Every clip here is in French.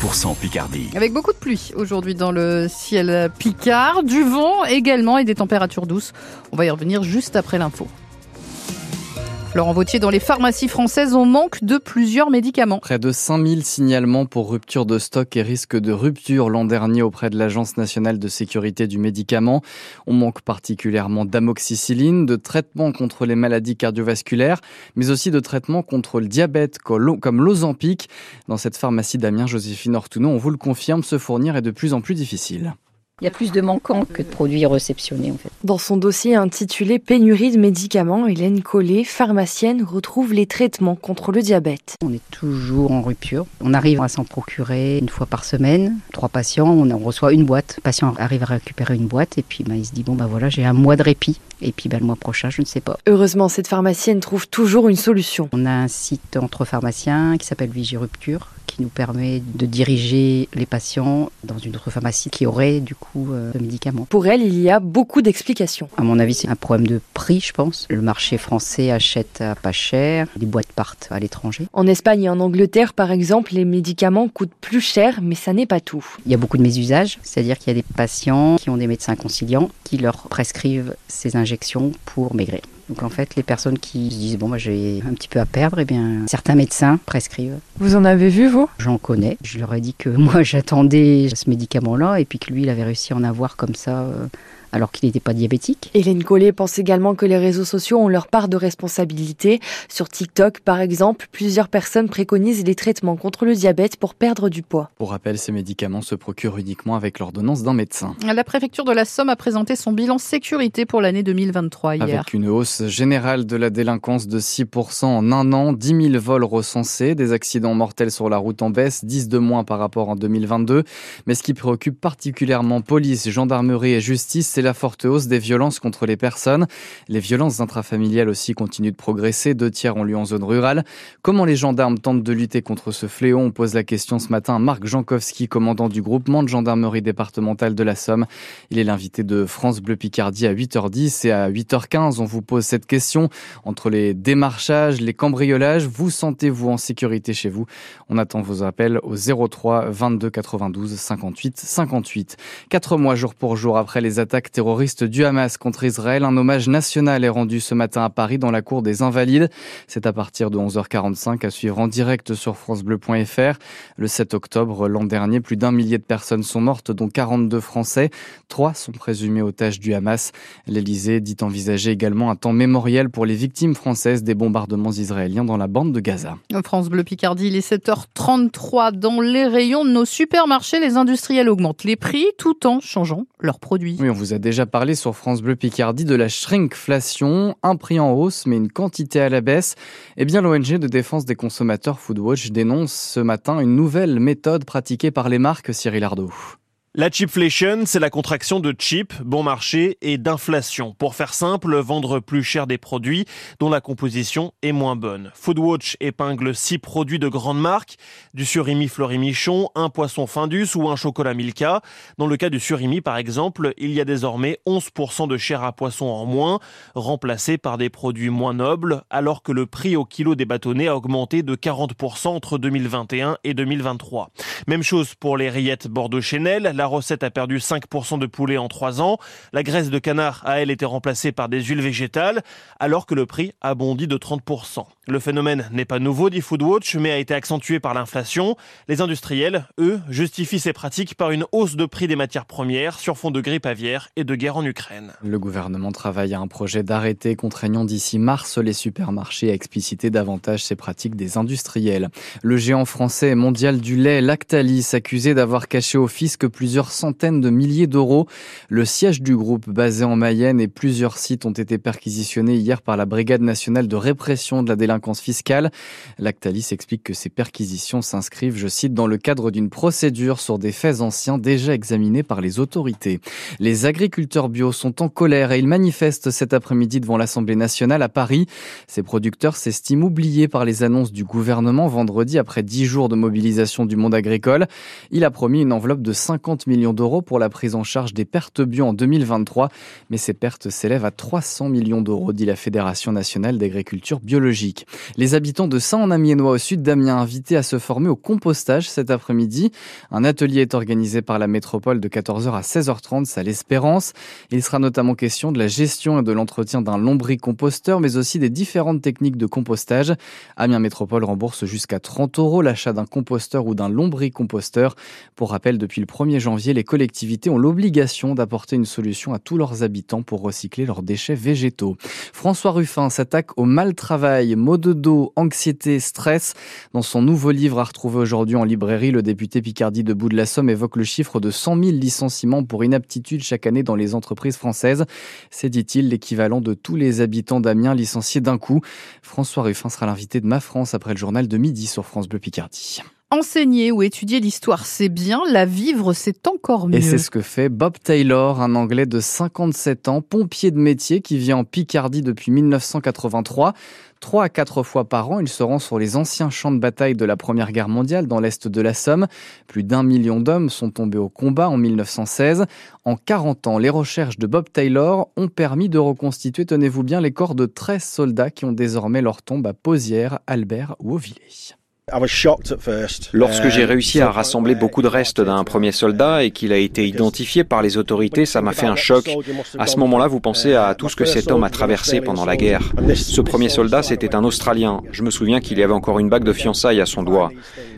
100% Picardie. Avec beaucoup de pluie aujourd'hui dans le ciel picard, du vent également et des températures douces. On va y revenir juste après l'info. Laurent Vautier, dans les pharmacies françaises, on manque de plusieurs médicaments. Près de 5000 signalements pour rupture de stock et risque de rupture l'an dernier auprès de l'Agence nationale de sécurité du médicament. On manque particulièrement d'amoxicilline, de traitements contre les maladies cardiovasculaires, mais aussi de traitements contre le diabète comme l'Ozempic. Dans cette pharmacie d'Amiens, Joséphine Ortuno, on vous le confirme, se fournir est de plus en plus difficile. Il y a plus de manquants que de produits réceptionnés en fait. Dans son dossier intitulé Pénurie de médicaments, Hélène Collet, pharmacienne, retrouve les traitements contre le diabète. On est toujours en rupture. On arrive à s'en procurer une fois par semaine. Trois patients, on en reçoit une boîte. Le patient arrive à récupérer une boîte et puis bah, il se dit bon bah voilà j'ai un mois de répit. Et puis bah, le mois prochain, je ne sais pas. Heureusement, cette pharmacienne trouve toujours une solution. On a un site entre pharmaciens qui s'appelle Vigirupture qui nous permet de diriger les patients dans une autre pharmacie qui aurait du coup euh, le médicament. Pour elle, il y a beaucoup d'explications. À mon avis, c'est un problème de prix, je pense. Le marché français achète à pas cher, les boîtes partent à l'étranger. En Espagne et en Angleterre, par exemple, les médicaments coûtent plus cher, mais ça n'est pas tout. Il y a beaucoup de mésusages, c'est-à-dire qu'il y a des patients qui ont des médecins conciliants qui leur prescrivent ces injections pour maigrir. Donc en fait, les personnes qui se disent bon, moi j'ai un petit peu à perdre, eh bien certains médecins prescrivent. Vous en avez vu vous? J'en connais. Je leur ai dit que moi j'attendais ce médicament-là et puis que lui il avait réussi à en avoir comme ça. Euh, alors qu'il n'était pas diabétique. Hélène Collet pense également que les réseaux sociaux ont leur part de responsabilité. Sur TikTok, par exemple, plusieurs personnes préconisent les traitements contre le diabète pour perdre du poids. Pour rappel, ces médicaments se procurent uniquement avec l'ordonnance d'un médecin. La préfecture de la Somme a présenté son bilan sécurité pour l'année 2023 hier. Avec une hausse générale de la délinquance de 6% en un an, 10 000 vols recensés, des accidents mortels sur la route en baisse, 10 de moins par rapport en 2022. Mais ce qui préoccupe particulièrement police, gendarmerie et justice, la forte hausse des violences contre les personnes. Les violences intrafamiliales aussi continuent de progresser, deux tiers ont lieu en zone rurale. Comment les gendarmes tentent de lutter contre ce fléau? On pose la question ce matin à Marc Jankowski, commandant du groupement de gendarmerie départementale de la Somme. Il est l'invité de France Bleu Picardie à 8h10 et à 8h15. On vous pose cette question entre les démarchages, les cambriolages. Vous sentez-vous en sécurité chez vous? On attend vos appels au 03 22 92 58 58. Quatre mois jour pour jour après les attaques terroriste du Hamas contre Israël. Un hommage national est rendu ce matin à Paris dans la cour des Invalides. C'est à partir de 11h45 à suivre en direct sur francebleu.fr. Le 7 octobre l'an dernier, plus d'un millier de personnes sont mortes, dont 42 Français. Trois sont présumés otages du Hamas. L'Elysée dit envisager également un temps mémoriel pour les victimes françaises des bombardements israéliens dans la bande de Gaza. France Bleu Picardie, il est 7h33. Dans les rayons de nos supermarchés, les industriels augmentent les prix tout en changeant leurs produits. Oui, on vous a déjà parlé sur France Bleu Picardie de la shrinkflation, un prix en hausse mais une quantité à la baisse. Eh bien, l'ONG de défense des consommateurs Foodwatch dénonce ce matin une nouvelle méthode pratiquée par les marques Cyril Ardo. La chipflation, c'est la contraction de cheap, bon marché, et d'inflation. Pour faire simple, vendre plus cher des produits dont la composition est moins bonne. Foodwatch épingle six produits de grandes marques, du surimi Fleury-Michon, un poisson Findus ou un chocolat Milka. Dans le cas du surimi, par exemple, il y a désormais 11% de chair à poisson en moins, remplacé par des produits moins nobles, alors que le prix au kilo des bâtonnets a augmenté de 40% entre 2021 et 2023. Même chose pour les rillettes Bordeaux-Chanel, la recette a perdu 5% de poulet en 3 ans. La graisse de canard a, elle, été remplacée par des huiles végétales, alors que le prix a bondi de 30%. Le phénomène n'est pas nouveau, dit Foodwatch, mais a été accentué par l'inflation. Les industriels, eux, justifient ces pratiques par une hausse de prix des matières premières sur fond de grippe aviaire et de guerre en Ukraine. Le gouvernement travaille à un projet d'arrêté contraignant d'ici mars les supermarchés à expliciter davantage ces pratiques des industriels. Le géant français mondial du lait Lactalis accusé d'avoir caché au fisc plus plusieurs centaines de milliers d'euros. Le siège du groupe basé en Mayenne et plusieurs sites ont été perquisitionnés hier par la Brigade nationale de répression de la délinquance fiscale. Lactalis explique que ces perquisitions s'inscrivent, je cite, dans le cadre d'une procédure sur des faits anciens déjà examinés par les autorités. Les agriculteurs bio sont en colère et ils manifestent cet après-midi devant l'Assemblée nationale à Paris. Ces producteurs s'estiment oubliés par les annonces du gouvernement vendredi après dix jours de mobilisation du monde agricole. Il a promis une enveloppe de 50 50 millions d'euros pour la prise en charge des pertes bio en 2023, mais ces pertes s'élèvent à 300 millions d'euros, dit la Fédération nationale d'agriculture biologique. Les habitants de Saint-en-Amiénois au sud d'Amiens invités à se former au compostage cet après-midi. Un atelier est organisé par la métropole de 14h à 16h30 à l'Espérance. Il sera notamment question de la gestion et de l'entretien d'un lombricomposteur, mais aussi des différentes techniques de compostage. Amiens Métropole rembourse jusqu'à 30 euros l'achat d'un composteur ou d'un lombricomposteur. Pour rappel, depuis le 1er janvier, les collectivités ont l'obligation d'apporter une solution à tous leurs habitants pour recycler leurs déchets végétaux. François Ruffin s'attaque au mal travail, maux de dos, anxiété, stress. Dans son nouveau livre à retrouver aujourd'hui en librairie, le député Picardie de Bout de la Somme évoque le chiffre de 100 000 licenciements pour inaptitude chaque année dans les entreprises françaises. C'est, dit-il, l'équivalent de tous les habitants d'Amiens licenciés d'un coup. François Ruffin sera l'invité de Ma France après le journal de midi sur France Bleu Picardie. Enseigner ou étudier l'histoire, c'est bien. La vivre, c'est encore mieux. Et c'est ce que fait Bob Taylor, un Anglais de 57 ans, pompier de métier qui vit en Picardie depuis 1983. Trois à quatre fois par an, il se rend sur les anciens champs de bataille de la Première Guerre mondiale dans l'est de la Somme. Plus d'un million d'hommes sont tombés au combat en 1916. En 40 ans, les recherches de Bob Taylor ont permis de reconstituer, tenez-vous bien, les corps de 13 soldats qui ont désormais leur tombe à Posière, Albert ou Auvillers. Lorsque j'ai réussi à rassembler beaucoup de restes d'un premier soldat et qu'il a été identifié par les autorités, ça m'a fait un choc. À ce moment-là, vous pensez à tout ce que cet homme a traversé pendant la guerre. Ce premier soldat, c'était un Australien. Je me souviens qu'il y avait encore une bague de fiançailles à son doigt.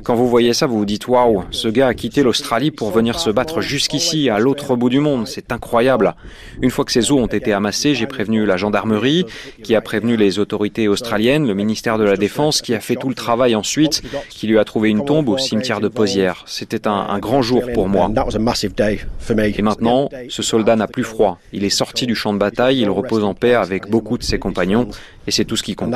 Quand vous voyez ça, vous vous dites waouh, ce gars a quitté l'Australie pour venir se battre jusqu'ici, à l'autre bout du monde. C'est incroyable. Une fois que ces os ont été amassés, j'ai prévenu la gendarmerie, qui a prévenu les autorités australiennes, le ministère de la Défense, qui a fait tout le travail ensuite qui lui a trouvé une tombe au cimetière de Posière. C'était un, un, grand jour pour moi. Et maintenant, ce soldat n'a plus froid. Il est sorti du champ de bataille, il repose en paix avec beaucoup de ses compagnons, et c'est tout ce qui compte.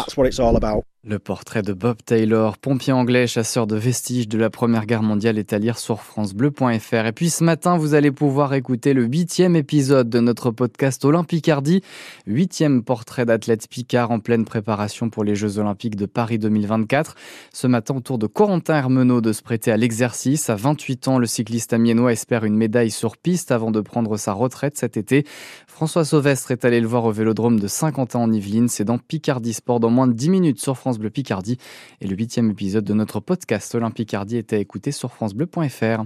Le portrait de Bob Taylor, pompier anglais, chasseur de vestiges de la Première Guerre mondiale, est à lire sur francebleu.fr. Et puis ce matin, vous allez pouvoir écouter le huitième épisode de notre podcast Olympicardi, huitième portrait d'athlète Picard en pleine préparation pour les Jeux Olympiques de Paris 2024. Ce matin, autour de Corentin Hermenot de se prêter à l'exercice. À 28 ans, le cycliste amiénois espère une médaille sur piste avant de prendre sa retraite cet été. François Sauvestre est allé le voir au vélodrome de Saint-Quentin en Yvelines. C'est dans Picardie Sport dans moins de 10 minutes sur France Bleu Picardie. Et le huitième épisode de notre podcast Olympique Picardie à écouter sur FranceBleu.fr.